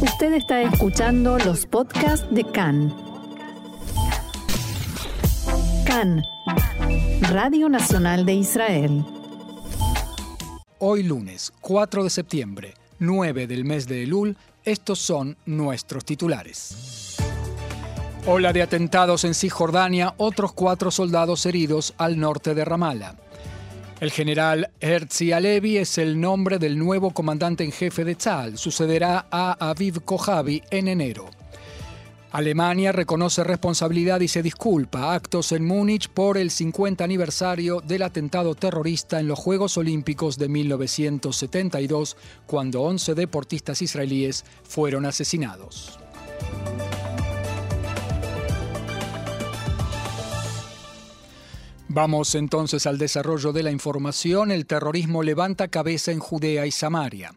Usted está escuchando los podcasts de CAN. CAN, Radio Nacional de Israel. Hoy lunes, 4 de septiembre, 9 del mes de Elul, estos son nuestros titulares. Ola de atentados en Cisjordania, otros cuatro soldados heridos al norte de Ramallah. El general Herzi Alevi es el nombre del nuevo comandante en jefe de Tzal. Sucederá a Aviv Kojavi en enero. Alemania reconoce responsabilidad y se disculpa. Actos en Múnich por el 50 aniversario del atentado terrorista en los Juegos Olímpicos de 1972, cuando 11 deportistas israelíes fueron asesinados. Vamos entonces al desarrollo de la información. El terrorismo levanta cabeza en Judea y Samaria.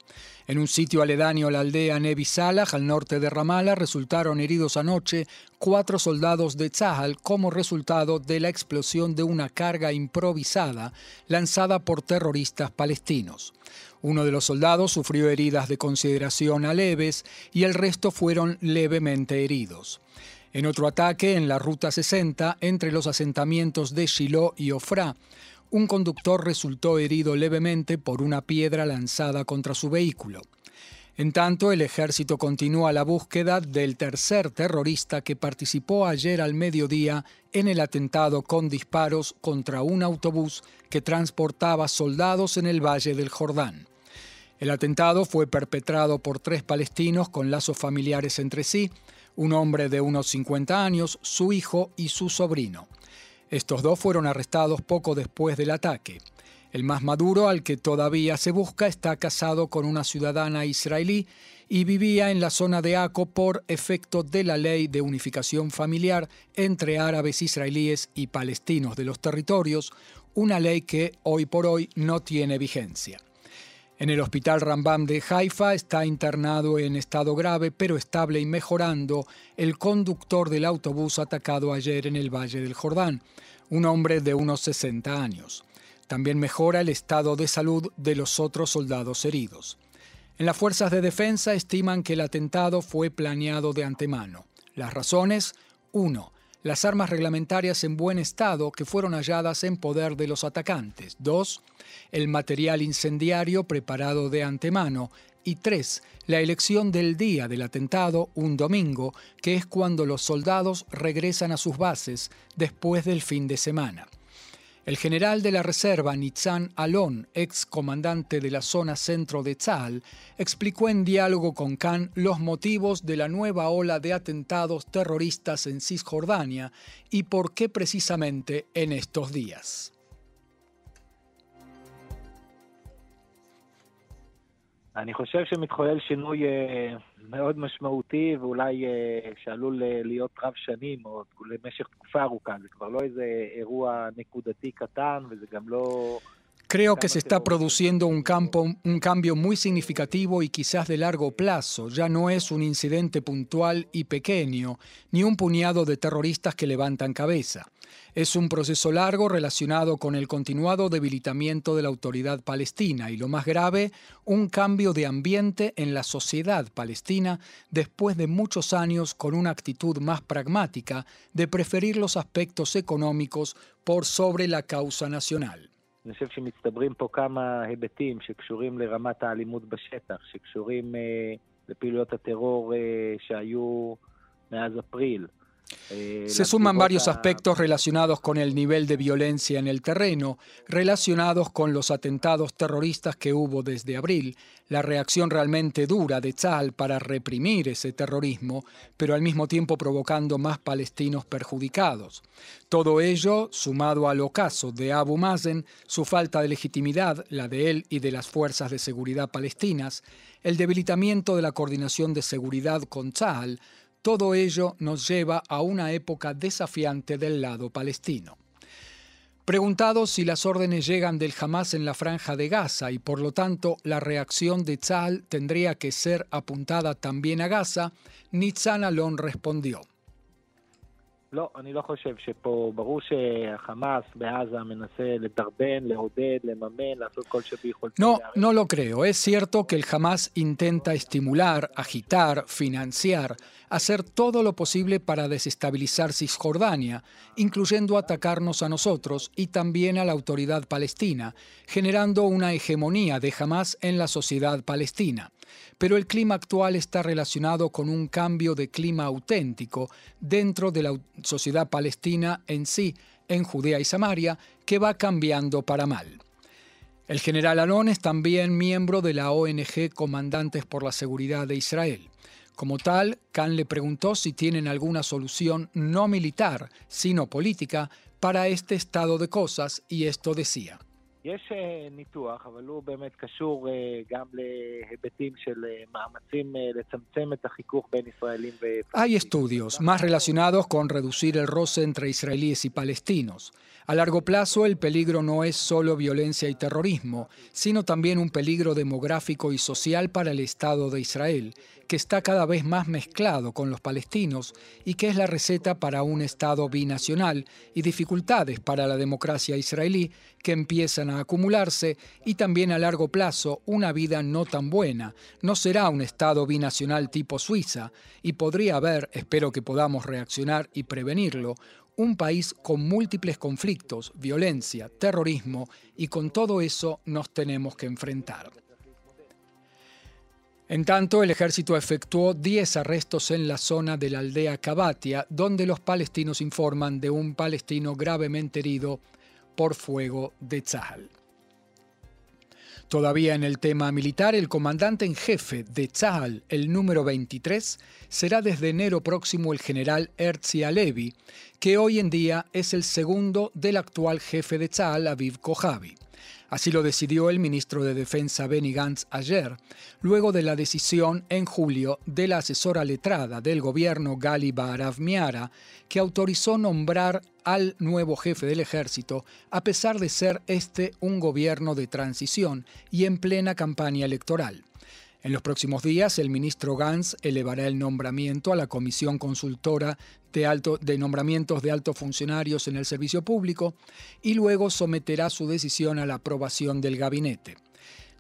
En un sitio aledaño a la aldea Nevi Salah, al norte de Ramallah, resultaron heridos anoche cuatro soldados de Tzahal como resultado de la explosión de una carga improvisada lanzada por terroristas palestinos. Uno de los soldados sufrió heridas de consideración a leves y el resto fueron levemente heridos. En otro ataque, en la Ruta 60, entre los asentamientos de Shiloh y Ofra, un conductor resultó herido levemente por una piedra lanzada contra su vehículo. En tanto, el ejército continúa la búsqueda del tercer terrorista que participó ayer al mediodía en el atentado con disparos contra un autobús que transportaba soldados en el Valle del Jordán. El atentado fue perpetrado por tres palestinos con lazos familiares entre sí, un hombre de unos 50 años, su hijo y su sobrino. Estos dos fueron arrestados poco después del ataque. El más maduro, al que todavía se busca, está casado con una ciudadana israelí y vivía en la zona de Aco por efecto de la ley de unificación familiar entre árabes israelíes y palestinos de los territorios, una ley que hoy por hoy no tiene vigencia. En el hospital Rambam de Haifa está internado en estado grave pero estable y mejorando el conductor del autobús atacado ayer en el Valle del Jordán, un hombre de unos 60 años. También mejora el estado de salud de los otros soldados heridos. En las fuerzas de defensa estiman que el atentado fue planeado de antemano. Las razones, 1 las armas reglamentarias en buen estado que fueron halladas en poder de los atacantes. 2. El material incendiario preparado de antemano. Y 3. La elección del día del atentado, un domingo, que es cuando los soldados regresan a sus bases después del fin de semana. El general de la reserva Nitzan Alon, ex comandante de la zona centro de Tzal, explicó en diálogo con Khan los motivos de la nueva ola de atentados terroristas en Cisjordania y por qué precisamente en estos días. מאוד משמעותי ואולי שעלול להיות רב שנים או למשך תקופה ארוכה. זה כבר לא איזה אירוע נקודתי קטן וזה גם לא... Creo que se está produciendo un, campo, un cambio muy significativo y quizás de largo plazo. Ya no es un incidente puntual y pequeño, ni un puñado de terroristas que levantan cabeza. Es un proceso largo relacionado con el continuado debilitamiento de la autoridad palestina y, lo más grave, un cambio de ambiente en la sociedad palestina después de muchos años con una actitud más pragmática de preferir los aspectos económicos por sobre la causa nacional. אני חושב שמצטברים פה כמה היבטים שקשורים לרמת האלימות בשטח, שקשורים אה, לפעילויות הטרור אה, שהיו מאז אפריל. Se suman varios aspectos relacionados con el nivel de violencia en el terreno, relacionados con los atentados terroristas que hubo desde abril, la reacción realmente dura de Tzal para reprimir ese terrorismo, pero al mismo tiempo provocando más palestinos perjudicados. Todo ello, sumado al ocaso de Abu Mazen, su falta de legitimidad, la de él y de las fuerzas de seguridad palestinas, el debilitamiento de la coordinación de seguridad con Tzal, todo ello nos lleva a una época desafiante del lado palestino. Preguntado si las órdenes llegan del Hamas en la franja de Gaza y por lo tanto la reacción de Tzal tendría que ser apuntada también a Gaza, Nitzan Alon respondió. לא, אני לא חושב שפה, ברור שהחמאס בעזה מנסה לדרבן, לעודד, לממן, לעשות כל שביכולתו. No, no lo creo. Es cierto que el Hamas intenta estimular, agitar, financiar, hacer todo lo posible para desestabilizar Cisjordania, incluyendo atacarnos a nosotros y también a la autoridad palestina, generando una hegemonía de Hamas en la sociedad palestina pero el clima actual está relacionado con un cambio de clima auténtico dentro de la sociedad palestina en sí, en Judea y Samaria, que va cambiando para mal. El general Alon es también miembro de la ONG Comandantes por la Seguridad de Israel. Como tal, Khan le preguntó si tienen alguna solución no militar, sino política, para este estado de cosas y esto decía. יש ניתוח, אבל הוא באמת קשור גם להיבטים של מאמצים לצמצם את החיכוך בין ישראלים ו... Hay estudios más relacionados con reducir el roce entre israelíes y palestinos. A largo plazo, el peligro no es solo violencia y terrorismo, sino también un peligro demográfico y social para el Estado de Israel, que está cada vez más mezclado con los palestinos y que es la receta para un Estado binacional y dificultades para la democracia israelí que empiezan a acumularse y también a largo plazo una vida no tan buena. No será un Estado binacional tipo Suiza y podría haber, espero que podamos reaccionar y prevenirlo, un país con múltiples conflictos, violencia, terrorismo, y con todo eso nos tenemos que enfrentar. En tanto, el ejército efectuó 10 arrestos en la zona de la aldea Kabatia, donde los palestinos informan de un palestino gravemente herido por fuego de Tzahal. Todavía en el tema militar, el comandante en jefe de Tzahal, el número 23, será desde enero próximo el general Erzi Alevi, que hoy en día es el segundo del actual jefe de Tzahal, Aviv Kojavi. Así lo decidió el ministro de Defensa Benny Gantz ayer, luego de la decisión en julio de la asesora letrada del gobierno Gali Miara, que autorizó nombrar al nuevo jefe del ejército, a pesar de ser este un gobierno de transición y en plena campaña electoral. En los próximos días, el ministro Gantz elevará el nombramiento a la Comisión Consultora de, alto, de Nombramientos de Altos Funcionarios en el Servicio Público y luego someterá su decisión a la aprobación del gabinete.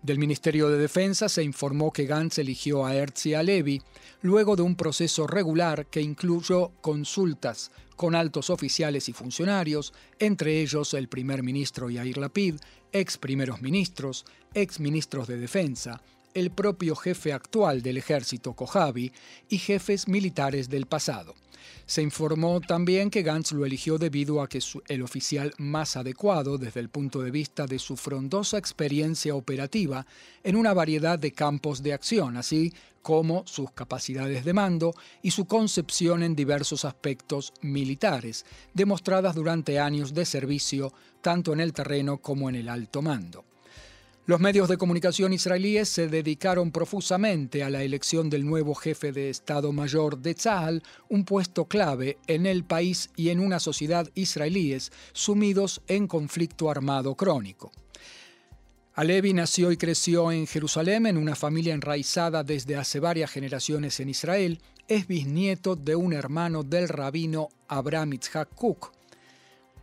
Del Ministerio de Defensa se informó que Gantz eligió a Erzi Alevi luego de un proceso regular que incluyó consultas con altos oficiales y funcionarios, entre ellos el primer ministro Yair Lapid, ex primeros ministros, ex ministros de Defensa, el propio jefe actual del ejército Kojavi y jefes militares del pasado. Se informó también que Gantz lo eligió debido a que es el oficial más adecuado desde el punto de vista de su frondosa experiencia operativa en una variedad de campos de acción, así como sus capacidades de mando y su concepción en diversos aspectos militares, demostradas durante años de servicio tanto en el terreno como en el alto mando. Los medios de comunicación israelíes se dedicaron profusamente a la elección del nuevo jefe de Estado Mayor de Tzahal, un puesto clave en el país y en una sociedad israelíes sumidos en conflicto armado crónico. Alevi nació y creció en Jerusalén en una familia enraizada desde hace varias generaciones en Israel. Es bisnieto de un hermano del rabino Abraham Yitzhak Cook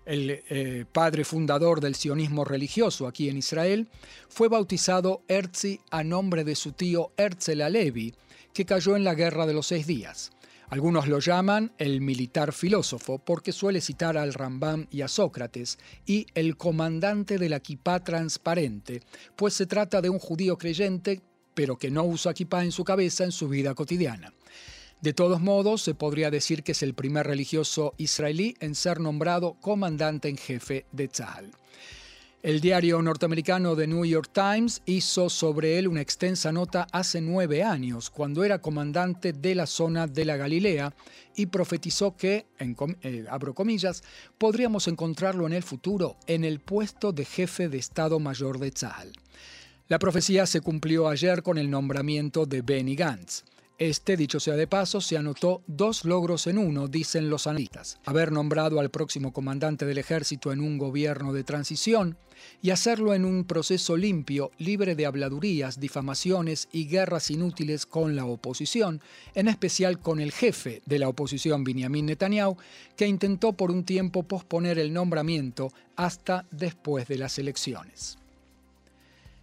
el eh, padre fundador del sionismo religioso aquí en Israel, fue bautizado Erzi a nombre de su tío Herzl Alevi, que cayó en la Guerra de los Seis Días. Algunos lo llaman el militar filósofo porque suele citar al Rambam y a Sócrates y el comandante de la transparente, pues se trata de un judío creyente pero que no usa kipá en su cabeza en su vida cotidiana. De todos modos, se podría decir que es el primer religioso israelí en ser nombrado comandante en jefe de Tzahal. El diario norteamericano The New York Times hizo sobre él una extensa nota hace nueve años, cuando era comandante de la zona de la Galilea, y profetizó que, en, eh, abro comillas, podríamos encontrarlo en el futuro en el puesto de jefe de Estado Mayor de Tzahal. La profecía se cumplió ayer con el nombramiento de Benny Gantz. Este, dicho sea de paso, se anotó dos logros en uno, dicen los analistas. Haber nombrado al próximo comandante del ejército en un gobierno de transición y hacerlo en un proceso limpio, libre de habladurías, difamaciones y guerras inútiles con la oposición, en especial con el jefe de la oposición, Benjamin Netanyahu, que intentó por un tiempo posponer el nombramiento hasta después de las elecciones.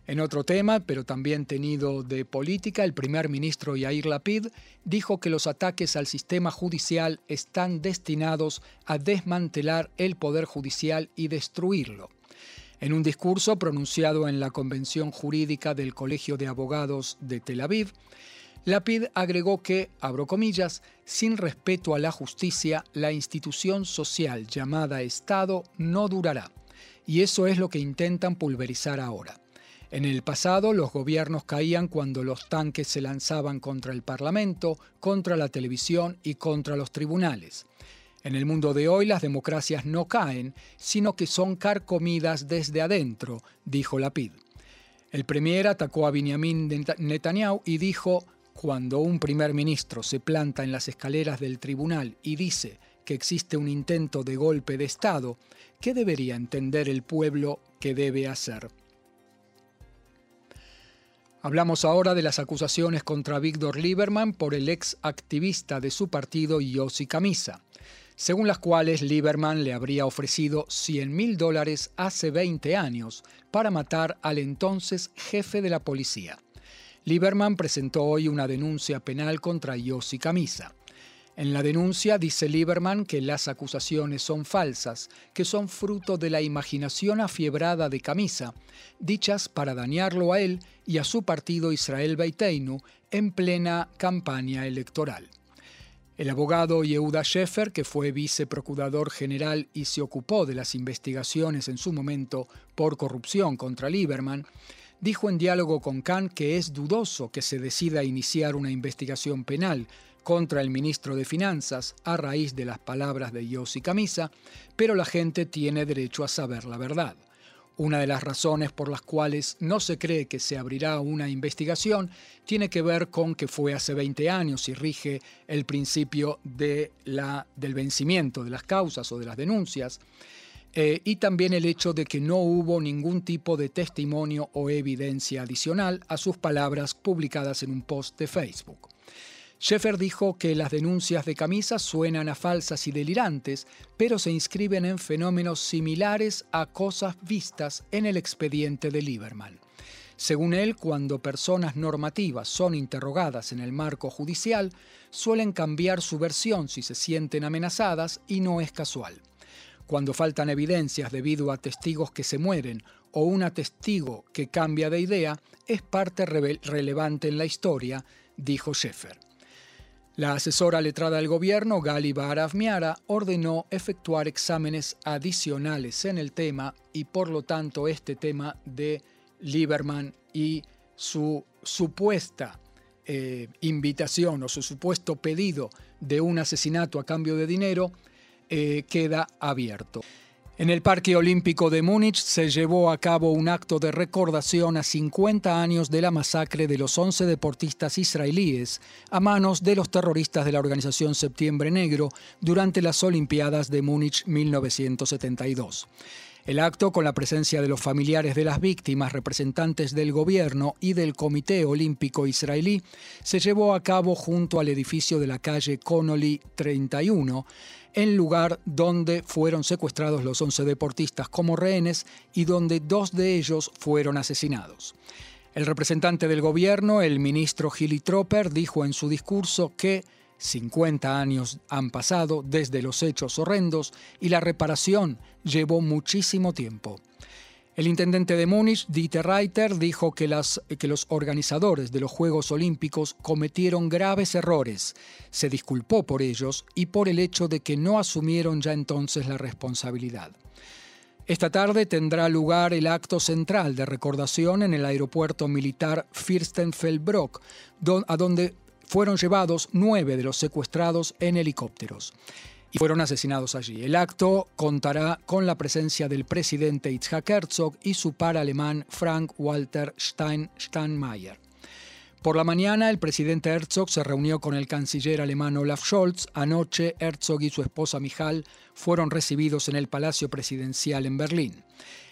En otro tema, pero también tenido de política, el primer ministro Yair Lapid dijo que los ataques al sistema judicial están destinados a desmantelar el poder judicial y destruirlo. En un discurso pronunciado en la Convención Jurídica del Colegio de Abogados de Tel Aviv, Lapid agregó que, abro comillas, sin respeto a la justicia, la institución social llamada Estado no durará. Y eso es lo que intentan pulverizar ahora. En el pasado los gobiernos caían cuando los tanques se lanzaban contra el Parlamento, contra la televisión y contra los tribunales. En el mundo de hoy las democracias no caen, sino que son carcomidas desde adentro, dijo Lapid. El premier atacó a Benjamin Netanyahu y dijo, cuando un primer ministro se planta en las escaleras del tribunal y dice que existe un intento de golpe de Estado, ¿qué debería entender el pueblo que debe hacer? Hablamos ahora de las acusaciones contra Víctor Lieberman por el ex activista de su partido Yossi Camisa, según las cuales Lieberman le habría ofrecido 100 mil dólares hace 20 años para matar al entonces jefe de la policía. Lieberman presentó hoy una denuncia penal contra Yossi Camisa. En la denuncia dice Lieberman que las acusaciones son falsas, que son fruto de la imaginación afiebrada de Camisa, dichas para dañarlo a él y a su partido Israel Beiteinu en plena campaña electoral. El abogado Yehuda Sheffer, que fue viceprocurador general y se ocupó de las investigaciones en su momento por corrupción contra Lieberman, dijo en diálogo con Khan que es dudoso que se decida iniciar una investigación penal contra el ministro de Finanzas a raíz de las palabras de Yossi Camisa, pero la gente tiene derecho a saber la verdad. Una de las razones por las cuales no se cree que se abrirá una investigación tiene que ver con que fue hace 20 años y rige el principio de la, del vencimiento de las causas o de las denuncias, eh, y también el hecho de que no hubo ningún tipo de testimonio o evidencia adicional a sus palabras publicadas en un post de Facebook. Sheffer dijo que las denuncias de Camisa suenan a falsas y delirantes, pero se inscriben en fenómenos similares a cosas vistas en el expediente de Lieberman. Según él, cuando personas normativas son interrogadas en el marco judicial, suelen cambiar su versión si se sienten amenazadas y no es casual. Cuando faltan evidencias debido a testigos que se mueren o un testigo que cambia de idea, es parte relevante en la historia, dijo Sheffer. La asesora letrada del gobierno, Gali Barafmiara, ordenó efectuar exámenes adicionales en el tema y por lo tanto este tema de Lieberman y su supuesta eh, invitación o su supuesto pedido de un asesinato a cambio de dinero eh, queda abierto. En el Parque Olímpico de Múnich se llevó a cabo un acto de recordación a 50 años de la masacre de los 11 deportistas israelíes a manos de los terroristas de la organización Septiembre Negro durante las Olimpiadas de Múnich 1972. El acto, con la presencia de los familiares de las víctimas, representantes del gobierno y del Comité Olímpico Israelí, se llevó a cabo junto al edificio de la calle Connolly 31, el lugar donde fueron secuestrados los 11 deportistas como rehenes y donde dos de ellos fueron asesinados. El representante del gobierno, el ministro Gilly Tropper, dijo en su discurso que 50 años han pasado desde los hechos horrendos y la reparación llevó muchísimo tiempo. El intendente de Múnich, Dieter Reiter, dijo que, los organizadores de los Juegos Olímpicos cometieron graves errores. Se disculpó por ellos y por el hecho de que no asumieron ya entonces la responsabilidad. Esta tarde tendrá lugar el acto central de recordación en el aeropuerto militar Fürstenfeldbruck, a donde fueron llevados nueve de los secuestrados en helicópteros y fueron asesinados allí. El acto contará con la presencia del presidente Itzhak Herzog y su par alemán Frank Walter Stein Steinmeier. Por la mañana, el presidente Herzog se reunió con el canciller alemán Olaf Scholz. Anoche, Herzog y su esposa Michal fueron recibidos en el Palacio Presidencial en Berlín.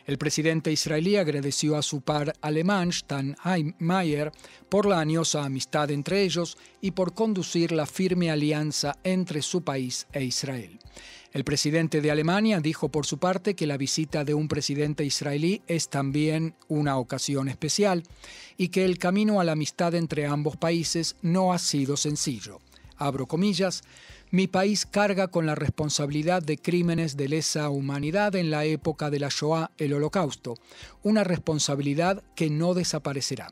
El presidente israelí agradeció a su par alemán, Stan Mayer, por la añosa amistad entre ellos y por conducir la firme alianza entre su país e Israel. El presidente de Alemania dijo por su parte que la visita de un presidente israelí es también una ocasión especial y que el camino a la amistad entre ambos países no ha sido sencillo. Abro comillas, mi país carga con la responsabilidad de crímenes de lesa humanidad en la época de la Shoah, el Holocausto, una responsabilidad que no desaparecerá.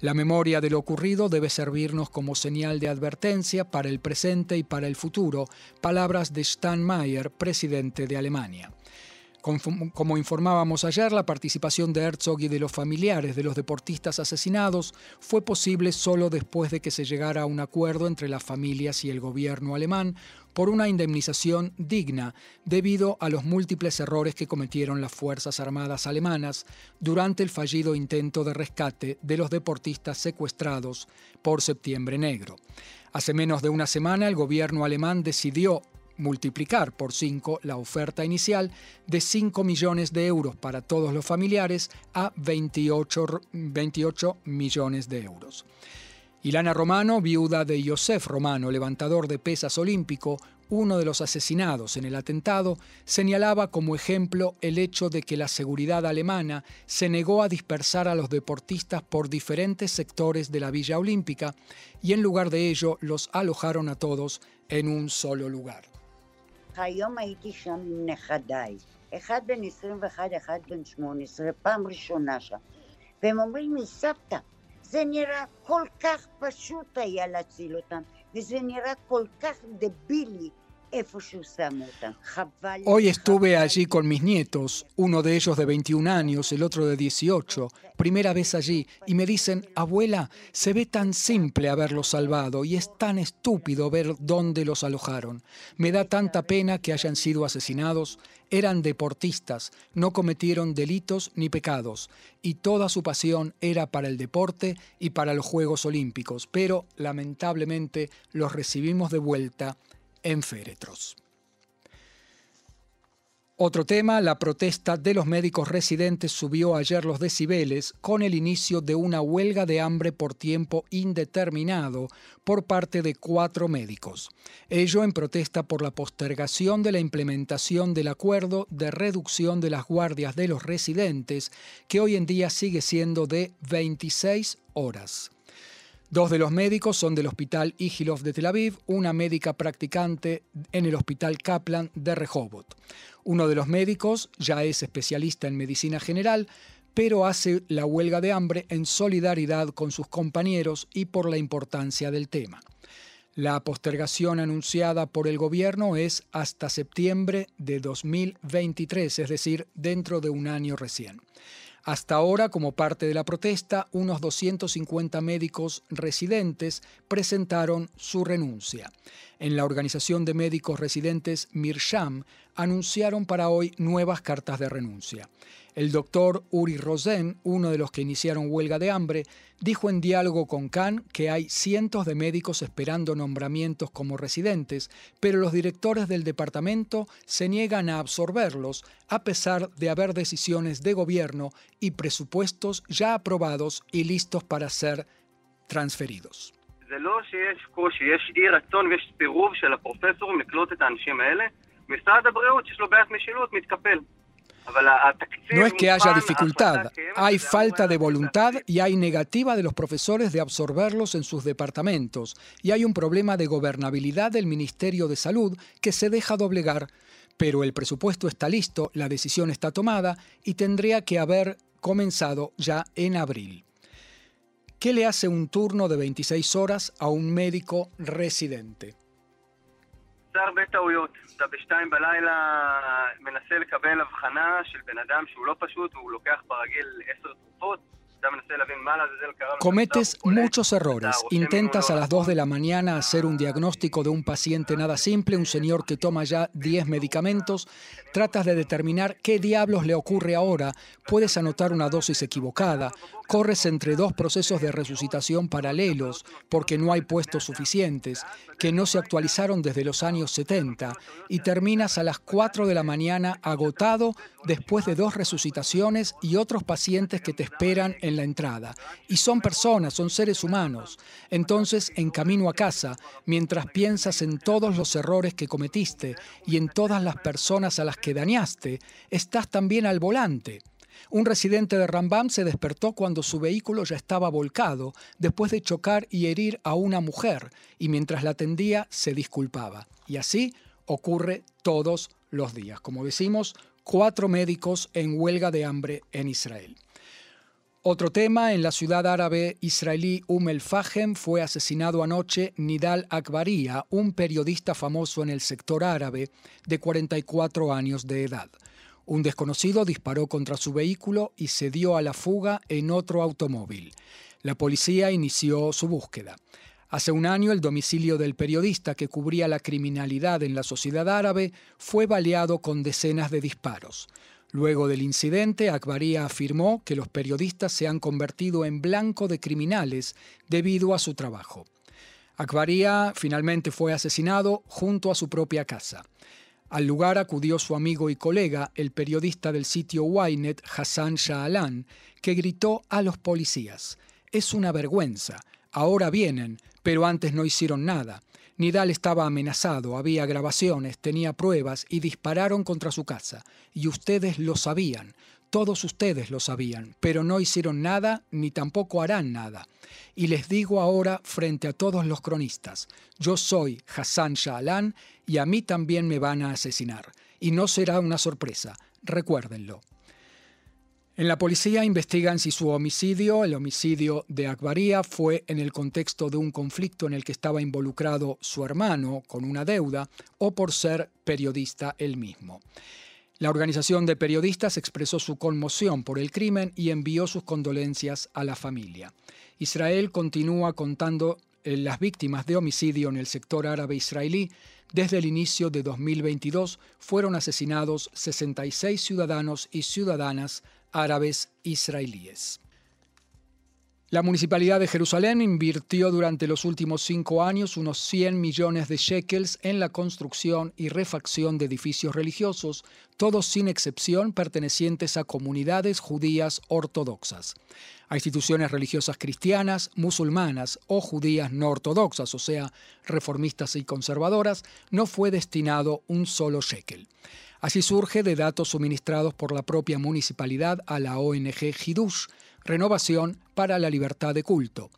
La memoria de lo ocurrido debe servirnos como señal de advertencia para el presente y para el futuro, palabras de Steinmeier, presidente de Alemania. Como informábamos ayer, la participación de Herzog y de los familiares de los deportistas asesinados fue posible solo después de que se llegara a un acuerdo entre las familias y el gobierno alemán por una indemnización digna debido a los múltiples errores que cometieron las Fuerzas Armadas alemanas durante el fallido intento de rescate de los deportistas secuestrados por Septiembre Negro. Hace menos de una semana el gobierno alemán decidió multiplicar por 5 la oferta inicial de 5 millones de euros para todos los familiares a 28, 28 millones de euros. Ilana Romano, viuda de Josef Romano, levantador de pesas olímpico, uno de los asesinados en el atentado, señalaba como ejemplo el hecho de que la seguridad alemana se negó a dispersar a los deportistas por diferentes sectores de la Villa Olímpica y en lugar de ello los alojaron a todos en un solo lugar. היום הייתי שם עם נכדיי. אחד בן 21, אחד בן 18, פעם ראשונה שם. והם אומרים לי, סבתא, זה נראה כל כך פשוט היה להציל אותם, וזה נראה כל כך דבילי Hoy estuve allí con mis nietos, uno de ellos de 21 años, el otro de 18, primera vez allí, y me dicen, abuela, se ve tan simple haberlos salvado y es tan estúpido ver dónde los alojaron. Me da tanta pena que hayan sido asesinados. Eran deportistas, no cometieron delitos ni pecados, y toda su pasión era para el deporte y para los Juegos Olímpicos, pero lamentablemente los recibimos de vuelta en féretros. Otro tema, la protesta de los médicos residentes subió ayer los decibeles con el inicio de una huelga de hambre por tiempo indeterminado por parte de cuatro médicos. Ello en protesta por la postergación de la implementación del acuerdo de reducción de las guardias de los residentes, que hoy en día sigue siendo de 26 horas. Dos de los médicos son del Hospital Igilov de Tel Aviv, una médica practicante en el Hospital Kaplan de Rehovot. Uno de los médicos ya es especialista en medicina general, pero hace la huelga de hambre en solidaridad con sus compañeros y por la importancia del tema. La postergación anunciada por el gobierno es hasta septiembre de 2023, es decir, dentro de un año recién. Hasta ahora, como parte de la protesta, unos 250 médicos residentes presentaron su renuncia. En la Organización de Médicos Residentes Mirsham anunciaron para hoy nuevas cartas de renuncia. El doctor Uri Rosen, uno de los que iniciaron huelga de hambre, dijo en diálogo con Khan que hay cientos de médicos esperando nombramientos como residentes, pero los directores del departamento se niegan a absorberlos a pesar de haber decisiones de gobierno y presupuestos ya aprobados y listos para ser transferidos. No es que haya dificultad, hay falta de voluntad y hay negativa de los profesores de absorberlos en sus departamentos, y hay un problema de gobernabilidad del Ministerio de Salud que se deja doblegar, pero el presupuesto está listo, la decisión está tomada y tendría que haber comenzado ya en abril. ¿Qué le hace un turno de 26 horas a un médico residente? עושה הרבה טעויות. אתה בשתיים בלילה מנסה לקבל הבחנה של בן אדם שהוא לא פשוט, הוא לוקח ברגיל עשר תרופות, Cometes muchos errores. Intentas a las 2 de la mañana hacer un diagnóstico de un paciente nada simple, un señor que toma ya 10 medicamentos. Tratas de determinar qué diablos le ocurre ahora. Puedes anotar una dosis equivocada. Corres entre dos procesos de resucitación paralelos porque no hay puestos suficientes, que no se actualizaron desde los años 70, y terminas a las 4 de la mañana agotado después de dos resucitaciones y otros pacientes que te esperan en la entrada. Y son personas, son seres humanos. Entonces, en camino a casa, mientras piensas en todos los errores que cometiste y en todas las personas a las que dañaste, estás también al volante. Un residente de Rambam se despertó cuando su vehículo ya estaba volcado después de chocar y herir a una mujer y mientras la atendía se disculpaba. Y así ocurre todos los días. Como decimos, cuatro médicos en huelga de hambre en Israel. Otro tema, en la ciudad árabe israelí Umm el Fahem fue asesinado anoche Nidal Akbaria, un periodista famoso en el sector árabe de 44 años de edad. Un desconocido disparó contra su vehículo y se dio a la fuga en otro automóvil. La policía inició su búsqueda. Hace un año el domicilio del periodista que cubría la criminalidad en la sociedad árabe fue baleado con decenas de disparos. Luego del incidente, Akbaria afirmó que los periodistas se han convertido en blanco de criminales debido a su trabajo. Akbaria finalmente fue asesinado junto a su propia casa. Al lugar acudió su amigo y colega, el periodista del sitio Ynet, Hassan Shaalan, que gritó a los policías, Es una vergüenza, ahora vienen, pero antes no hicieron nada. Nidal estaba amenazado, había grabaciones, tenía pruebas y dispararon contra su casa. Y ustedes lo sabían, todos ustedes lo sabían, pero no hicieron nada ni tampoco harán nada. Y les digo ahora frente a todos los cronistas, yo soy Hassan Shaalan y a mí también me van a asesinar. Y no será una sorpresa, recuérdenlo. En la policía investigan si su homicidio, el homicidio de Akbaria, fue en el contexto de un conflicto en el que estaba involucrado su hermano con una deuda o por ser periodista él mismo. La organización de periodistas expresó su conmoción por el crimen y envió sus condolencias a la familia. Israel continúa contando eh, las víctimas de homicidio en el sector árabe israelí. Desde el inicio de 2022 fueron asesinados 66 ciudadanos y ciudadanas árabes israelíes. La Municipalidad de Jerusalén invirtió durante los últimos cinco años unos 100 millones de shekels en la construcción y refacción de edificios religiosos, todos sin excepción pertenecientes a comunidades judías ortodoxas. A instituciones religiosas cristianas, musulmanas o judías no ortodoxas, o sea, reformistas y conservadoras, no fue destinado un solo shekel. Así surge de datos suministrados por la propia municipalidad a la ONG Hidush, Renovación para la Libertad de Culto.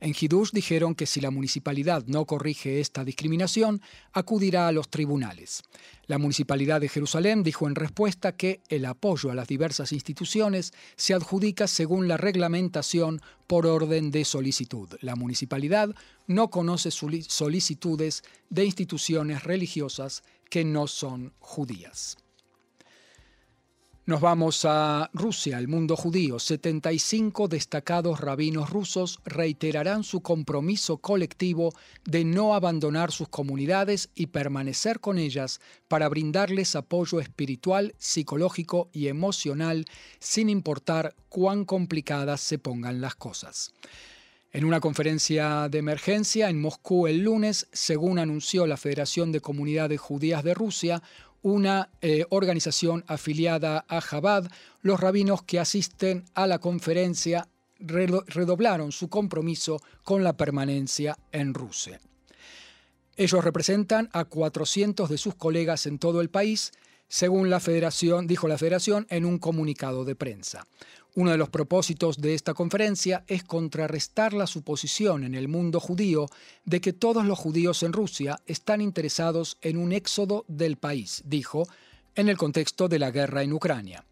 En Hidush dijeron que si la municipalidad no corrige esta discriminación, acudirá a los tribunales. La municipalidad de Jerusalén dijo en respuesta que el apoyo a las diversas instituciones se adjudica según la reglamentación por orden de solicitud. La municipalidad no conoce solicitudes de instituciones religiosas que no son judías. Nos vamos a Rusia, el mundo judío. 75 destacados rabinos rusos reiterarán su compromiso colectivo de no abandonar sus comunidades y permanecer con ellas para brindarles apoyo espiritual, psicológico y emocional sin importar cuán complicadas se pongan las cosas. En una conferencia de emergencia en Moscú el lunes, según anunció la Federación de Comunidades Judías de Rusia, una eh, organización afiliada a Chabad, los rabinos que asisten a la conferencia redoblaron su compromiso con la permanencia en Rusia. Ellos representan a 400 de sus colegas en todo el país, según la federación, dijo la federación en un comunicado de prensa. Uno de los propósitos de esta conferencia es contrarrestar la suposición en el mundo judío de que todos los judíos en Rusia están interesados en un éxodo del país, dijo, en el contexto de la guerra en Ucrania.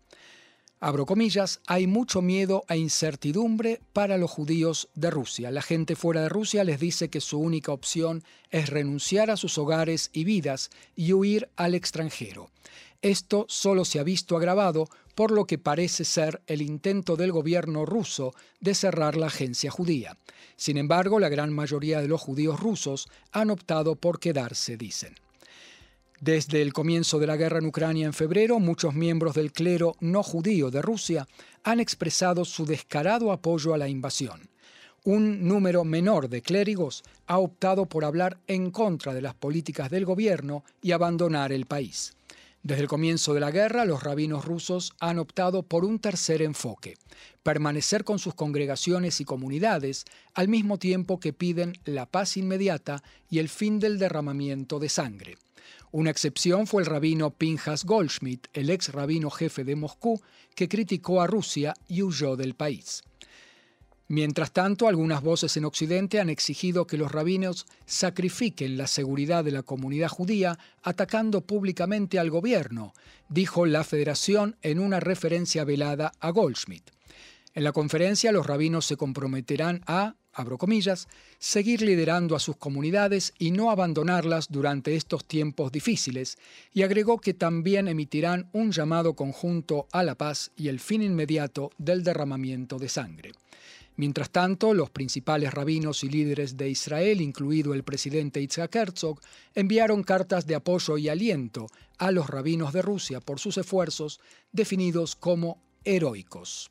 abro comillas, hay mucho miedo e incertidumbre para los judíos de Rusia. La gente fuera de Rusia les dice que su única opción es renunciar a sus hogares y vidas y huir al extranjero. Esto solo se ha visto agravado por lo que parece ser el intento del gobierno ruso de cerrar la agencia judía. Sin embargo, la gran mayoría de los judíos rusos han optado por quedarse, dicen. Desde el comienzo de la guerra en Ucrania en febrero, muchos miembros del clero no judío de Rusia han expresado su descarado apoyo a la invasión. Un número menor de clérigos ha optado por hablar en contra de las políticas del gobierno y abandonar el país. Desde el comienzo de la guerra, los rabinos rusos han optado por un tercer enfoque, permanecer con sus congregaciones y comunidades, al mismo tiempo que piden la paz inmediata y el fin del derramamiento de sangre. Una excepción fue el rabino Pinjas Goldschmidt, el ex rabino jefe de Moscú, que criticó a Rusia y huyó del país. Mientras tanto, algunas voces en Occidente han exigido que los rabinos sacrifiquen la seguridad de la comunidad judía atacando públicamente al gobierno, dijo la Federación en una referencia velada a Goldschmidt. En la conferencia, los rabinos se comprometerán a abro comillas, seguir liderando a sus comunidades y no abandonarlas durante estos tiempos difíciles, y agregó que también emitirán un llamado conjunto a la paz y el fin inmediato del derramamiento de sangre. Mientras tanto, los principales rabinos y líderes de Israel, incluido el presidente Yitzhak Herzog, enviaron cartas de apoyo y aliento a los rabinos de Rusia por sus esfuerzos, definidos como heroicos.